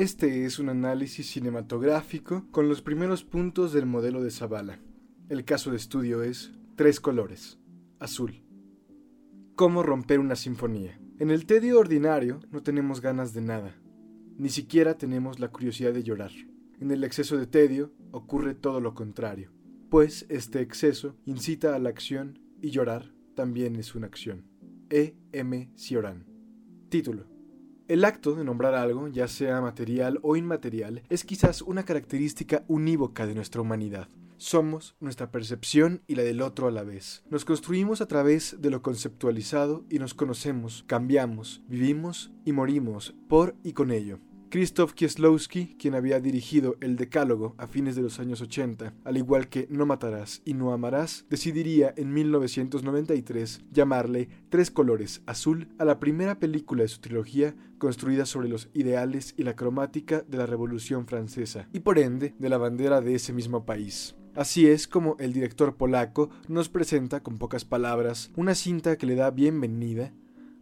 Este es un análisis cinematográfico con los primeros puntos del modelo de Zavala. El caso de estudio es tres colores. Azul. ¿Cómo romper una sinfonía? En el tedio ordinario no tenemos ganas de nada. Ni siquiera tenemos la curiosidad de llorar. En el exceso de tedio ocurre todo lo contrario, pues este exceso incita a la acción y llorar también es una acción. E. M. Cioran. Título. El acto de nombrar algo, ya sea material o inmaterial, es quizás una característica unívoca de nuestra humanidad. Somos nuestra percepción y la del otro a la vez. Nos construimos a través de lo conceptualizado y nos conocemos, cambiamos, vivimos y morimos por y con ello. Krzysztof Kieslowski, quien había dirigido El Decálogo a fines de los años 80, al igual que No matarás y No amarás, decidiría en 1993 llamarle Tres colores azul a la primera película de su trilogía construida sobre los ideales y la cromática de la Revolución Francesa, y por ende de la bandera de ese mismo país. Así es como el director polaco nos presenta con pocas palabras una cinta que le da bienvenida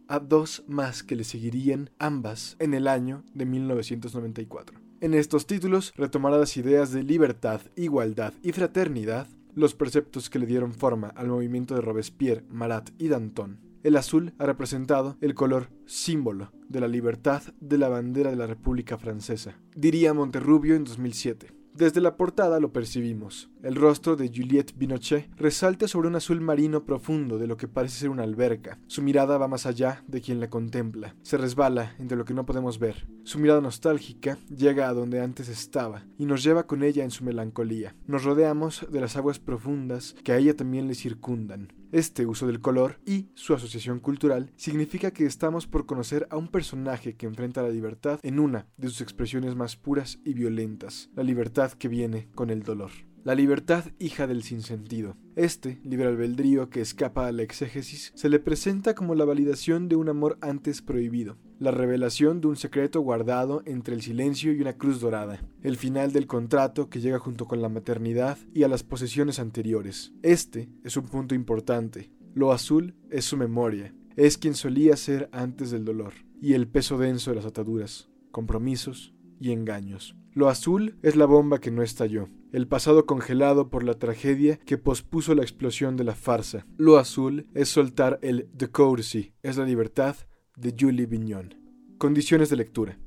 a dos más que le seguirían ambas en el año de 1994. En estos títulos retomará las ideas de libertad, igualdad y fraternidad, los preceptos que le dieron forma al movimiento de Robespierre, Marat y Danton. El azul ha representado el color símbolo de la libertad de la bandera de la República Francesa, diría Monterrubio en 2007. Desde la portada lo percibimos. El rostro de Juliette Binochet resalta sobre un azul marino profundo de lo que parece ser una alberca. Su mirada va más allá de quien la contempla. Se resbala entre lo que no podemos ver. Su mirada nostálgica llega a donde antes estaba y nos lleva con ella en su melancolía. Nos rodeamos de las aguas profundas que a ella también le circundan. Este uso del color y su asociación cultural significa que estamos por conocer a un personaje que enfrenta la libertad en una de sus expresiones más puras y violentas, la libertad que viene con el dolor. La libertad hija del sinsentido. Este libre albedrío que escapa a la exégesis se le presenta como la validación de un amor antes prohibido, la revelación de un secreto guardado entre el silencio y una cruz dorada, el final del contrato que llega junto con la maternidad y a las posesiones anteriores. Este es un punto importante. Lo azul es su memoria, es quien solía ser antes del dolor, y el peso denso de las ataduras, compromisos y engaños. Lo azul es la bomba que no estalló, el pasado congelado por la tragedia que pospuso la explosión de la farsa. Lo azul es soltar el de courtesy, es la libertad de Julie Vignon. Condiciones de lectura.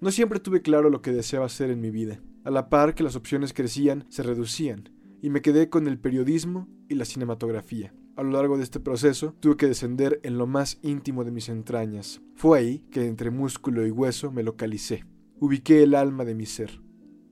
No siempre tuve claro lo que deseaba hacer en mi vida. A la par que las opciones crecían, se reducían, y me quedé con el periodismo y la cinematografía. A lo largo de este proceso tuve que descender en lo más íntimo de mis entrañas. Fue ahí que entre músculo y hueso me localicé. Ubiqué el alma de mi ser.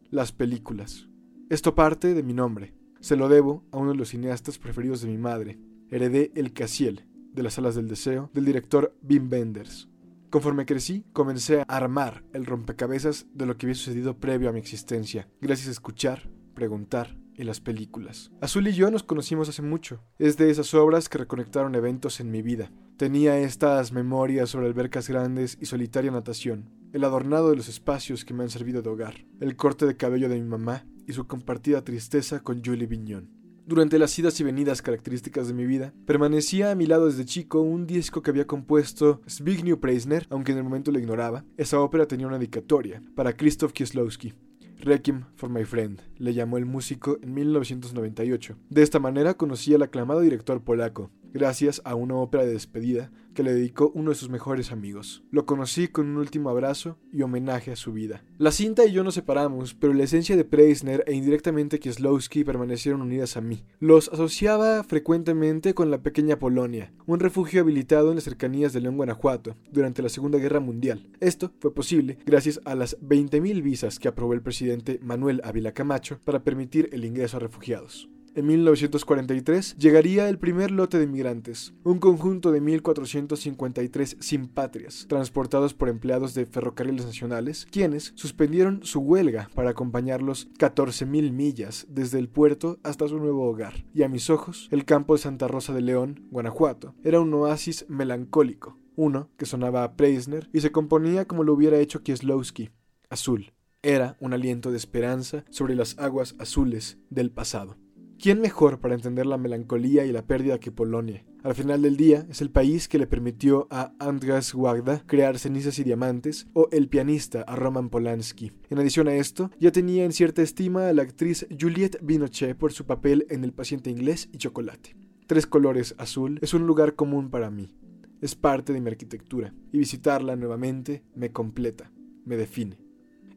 Las películas. Esto parte de mi nombre. Se lo debo a uno de los cineastas preferidos de mi madre. Heredé el Casiel, de las alas del deseo, del director Wim Wenders. Conforme crecí, comencé a armar el rompecabezas de lo que había sucedido previo a mi existencia, gracias a escuchar, preguntar y las películas. Azul y yo nos conocimos hace mucho. Es de esas obras que reconectaron eventos en mi vida. Tenía estas memorias sobre albercas grandes y solitaria natación, el adornado de los espacios que me han servido de hogar, el corte de cabello de mi mamá y su compartida tristeza con Julie Vignon. Durante las idas y venidas características de mi vida, permanecía a mi lado desde chico un disco que había compuesto Zbigniew Preisner, aunque en el momento lo ignoraba. Esa ópera tenía una dedicatoria para Krzysztof Kieslowski. Requiem for My Friend, le llamó el músico en 1998. De esta manera conocí al aclamado director polaco, gracias a una ópera de despedida que le dedicó uno de sus mejores amigos. Lo conocí con un último abrazo y homenaje a su vida. La cinta y yo nos separamos, pero la esencia de Preisner e indirectamente Kieslowski permanecieron unidas a mí. Los asociaba frecuentemente con la pequeña Polonia, un refugio habilitado en las cercanías de León, Guanajuato, durante la Segunda Guerra Mundial. Esto fue posible gracias a las 20.000 visas que aprobó el presidente Manuel Ávila Camacho para permitir el ingreso a refugiados. En 1943 llegaría el primer lote de migrantes, un conjunto de 1.453 simpatrias, transportados por empleados de ferrocarriles nacionales, quienes suspendieron su huelga para acompañarlos 14.000 millas desde el puerto hasta su nuevo hogar. Y a mis ojos, el campo de Santa Rosa de León, Guanajuato, era un oasis melancólico, uno que sonaba a Preisner y se componía como lo hubiera hecho Kieslowski, azul. Era un aliento de esperanza sobre las aguas azules del pasado. ¿Quién mejor para entender la melancolía y la pérdida que Polonia? Al final del día, es el país que le permitió a Andrzej Wajda crear Cenizas y Diamantes o el pianista a Roman Polanski. En adición a esto, ya tenía en cierta estima a la actriz Juliette Binoche por su papel en El paciente inglés y Chocolate. Tres colores azul es un lugar común para mí. Es parte de mi arquitectura y visitarla nuevamente me completa, me define.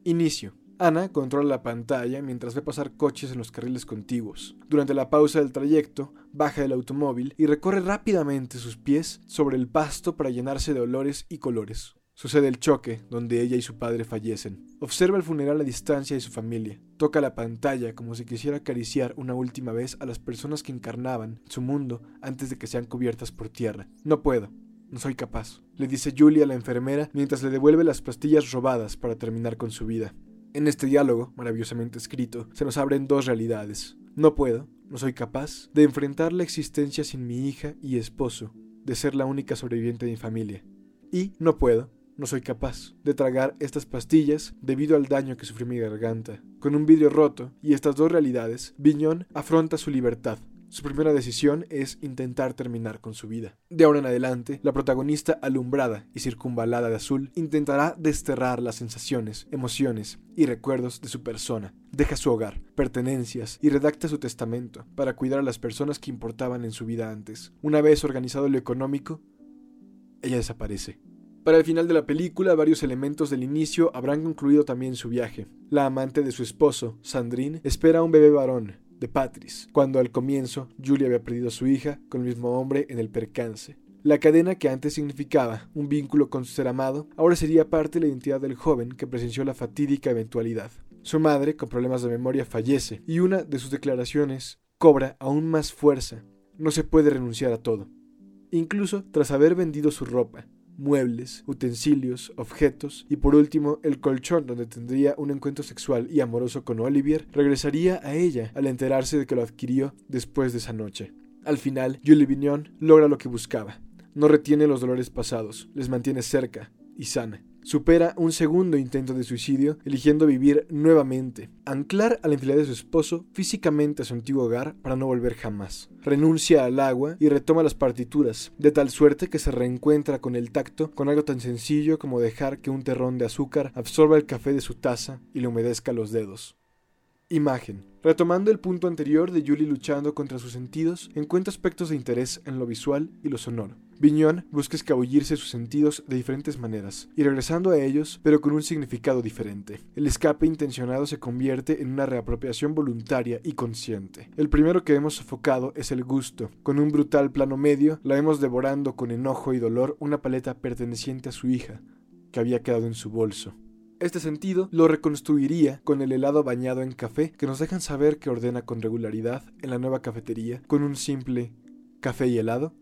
Inicio. Ana controla la pantalla mientras ve pasar coches en los carriles contiguos. Durante la pausa del trayecto, baja del automóvil y recorre rápidamente sus pies sobre el pasto para llenarse de olores y colores. Sucede el choque, donde ella y su padre fallecen. Observa el funeral a distancia de su familia. Toca la pantalla como si quisiera acariciar una última vez a las personas que encarnaban su mundo antes de que sean cubiertas por tierra. No puedo. No soy capaz, le dice Julie a la enfermera mientras le devuelve las pastillas robadas para terminar con su vida. En este diálogo, maravillosamente escrito, se nos abren dos realidades. No puedo, no soy capaz, de enfrentar la existencia sin mi hija y esposo, de ser la única sobreviviente de mi familia. Y no puedo, no soy capaz de tragar estas pastillas debido al daño que sufrió mi garganta. Con un vidrio roto y estas dos realidades, Viñón afronta su libertad, su primera decisión es intentar terminar con su vida. De ahora en adelante, la protagonista alumbrada y circunvalada de azul intentará desterrar las sensaciones, emociones y recuerdos de su persona. Deja su hogar, pertenencias y redacta su testamento para cuidar a las personas que importaban en su vida antes. Una vez organizado lo económico, ella desaparece. Para el final de la película, varios elementos del inicio habrán concluido también su viaje. La amante de su esposo, Sandrine, espera a un bebé varón, de Patrice, cuando al comienzo Julie había perdido a su hija con el mismo hombre en el percance. La cadena que antes significaba un vínculo con su ser amado, ahora sería parte de la identidad del joven que presenció la fatídica eventualidad. Su madre, con problemas de memoria, fallece, y una de sus declaraciones cobra aún más fuerza. No se puede renunciar a todo. Incluso tras haber vendido su ropa, muebles, utensilios, objetos y por último el colchón donde tendría un encuentro sexual y amoroso con Olivier, regresaría a ella al enterarse de que lo adquirió después de esa noche. Al final, Julie Vignon logra lo que buscaba. No retiene los dolores pasados, les mantiene cerca y sana supera un segundo intento de suicidio, eligiendo vivir nuevamente, anclar a la infidelidad de su esposo físicamente a su antiguo hogar para no volver jamás. Renuncia al agua y retoma las partituras, de tal suerte que se reencuentra con el tacto con algo tan sencillo como dejar que un terrón de azúcar absorba el café de su taza y le humedezca los dedos. Imagen. Retomando el punto anterior de Julie luchando contra sus sentidos, encuentra aspectos de interés en lo visual y lo sonoro. Viñón busca escabullirse sus sentidos de diferentes maneras, y regresando a ellos, pero con un significado diferente. El escape intencionado se convierte en una reapropiación voluntaria y consciente. El primero que hemos sofocado es el gusto. Con un brutal plano medio, la vemos devorando con enojo y dolor una paleta perteneciente a su hija, que había quedado en su bolso. Este sentido lo reconstruiría con el helado bañado en café que nos dejan saber que ordena con regularidad en la nueva cafetería con un simple café y helado,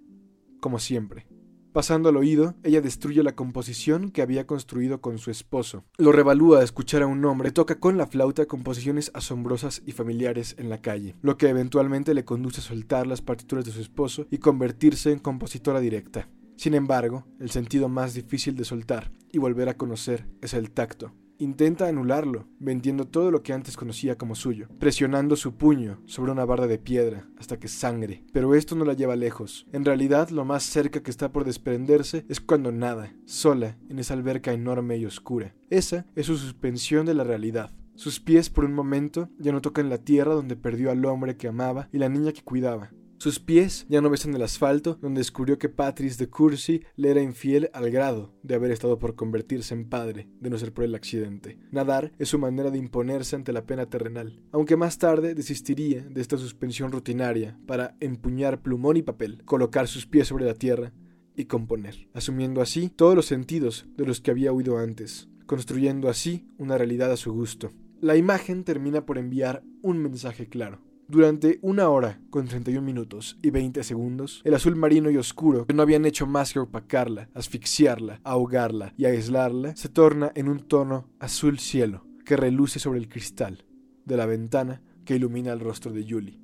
como siempre. Pasando al oído, ella destruye la composición que había construido con su esposo. Lo revalúa a escuchar a un hombre, toca con la flauta composiciones asombrosas y familiares en la calle, lo que eventualmente le conduce a soltar las partituras de su esposo y convertirse en compositora directa. Sin embargo, el sentido más difícil de soltar y volver a conocer es el tacto. Intenta anularlo, vendiendo todo lo que antes conocía como suyo, presionando su puño sobre una barra de piedra hasta que sangre. Pero esto no la lleva lejos. En realidad, lo más cerca que está por desprenderse es cuando nada, sola, en esa alberca enorme y oscura. Esa es su suspensión de la realidad. Sus pies por un momento ya no tocan la tierra donde perdió al hombre que amaba y la niña que cuidaba. Sus pies ya no besan el asfalto, donde descubrió que Patrice de Courcy le era infiel al grado de haber estado por convertirse en padre, de no ser por el accidente. Nadar es su manera de imponerse ante la pena terrenal, aunque más tarde desistiría de esta suspensión rutinaria para empuñar plumón y papel, colocar sus pies sobre la tierra y componer, asumiendo así todos los sentidos de los que había huido antes, construyendo así una realidad a su gusto. La imagen termina por enviar un mensaje claro. Durante una hora con 31 minutos y 20 segundos, el azul marino y oscuro, que no habían hecho más que opacarla, asfixiarla, ahogarla y aislarla, se torna en un tono azul cielo que reluce sobre el cristal de la ventana que ilumina el rostro de Julie.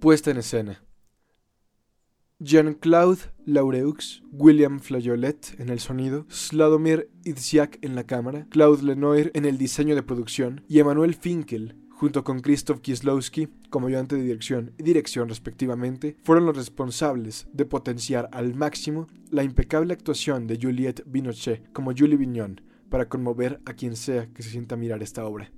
Puesta en escena. Jean-Claude Laureux, William Flageolet en el sonido, Sladomir Idziak en la cámara, Claude Lenoir en el diseño de producción y Emmanuel Finkel junto con Krzysztof Kieslowski como ayudante de dirección y dirección respectivamente, fueron los responsables de potenciar al máximo la impecable actuación de Juliette Binochet como Julie Vignon para conmover a quien sea que se sienta a mirar esta obra.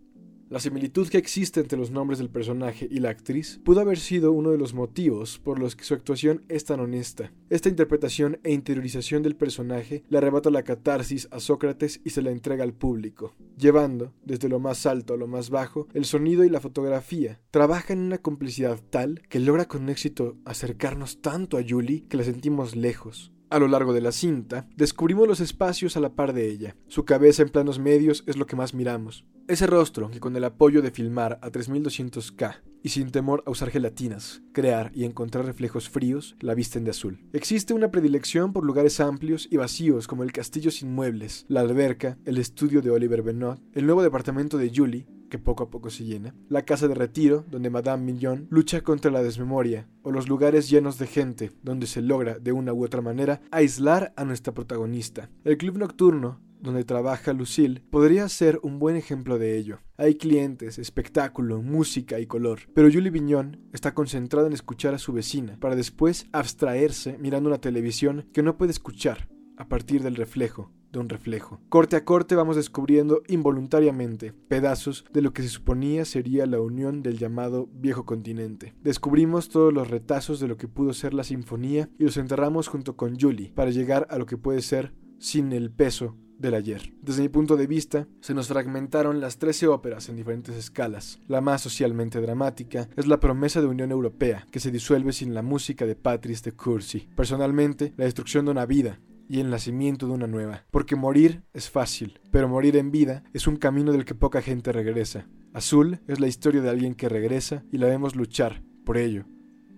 La similitud que existe entre los nombres del personaje y la actriz pudo haber sido uno de los motivos por los que su actuación es tan honesta. Esta interpretación e interiorización del personaje le arrebata la catarsis a Sócrates y se la entrega al público, llevando, desde lo más alto a lo más bajo, el sonido y la fotografía. Trabaja en una complicidad tal que logra con éxito acercarnos tanto a Julie que la sentimos lejos, a lo largo de la cinta, descubrimos los espacios a la par de ella. Su cabeza en planos medios es lo que más miramos. Ese rostro que con el apoyo de filmar a 3200K y sin temor a usar gelatinas, crear y encontrar reflejos fríos, la visten de azul. Existe una predilección por lugares amplios y vacíos como el castillo sin muebles, la alberca, el estudio de Oliver Benot, el nuevo departamento de Julie, poco a poco se llena, la casa de retiro, donde Madame Millon lucha contra la desmemoria, o los lugares llenos de gente, donde se logra, de una u otra manera, aislar a nuestra protagonista. El club nocturno, donde trabaja Lucille, podría ser un buen ejemplo de ello. Hay clientes, espectáculo, música y color, pero Julie Vignon está concentrada en escuchar a su vecina, para después abstraerse mirando una televisión que no puede escuchar a partir del reflejo de un reflejo. Corte a corte vamos descubriendo involuntariamente pedazos de lo que se suponía sería la unión del llamado viejo continente. Descubrimos todos los retazos de lo que pudo ser la sinfonía y los enterramos junto con Julie para llegar a lo que puede ser sin el peso del ayer. Desde mi punto de vista, se nos fragmentaron las 13 óperas en diferentes escalas. La más socialmente dramática es la promesa de Unión Europea, que se disuelve sin la música de Patrice de Courcy. Personalmente, la destrucción de una vida y el nacimiento de una nueva. Porque morir es fácil, pero morir en vida es un camino del que poca gente regresa. Azul es la historia de alguien que regresa y la vemos luchar por ello,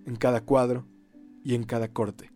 en cada cuadro y en cada corte.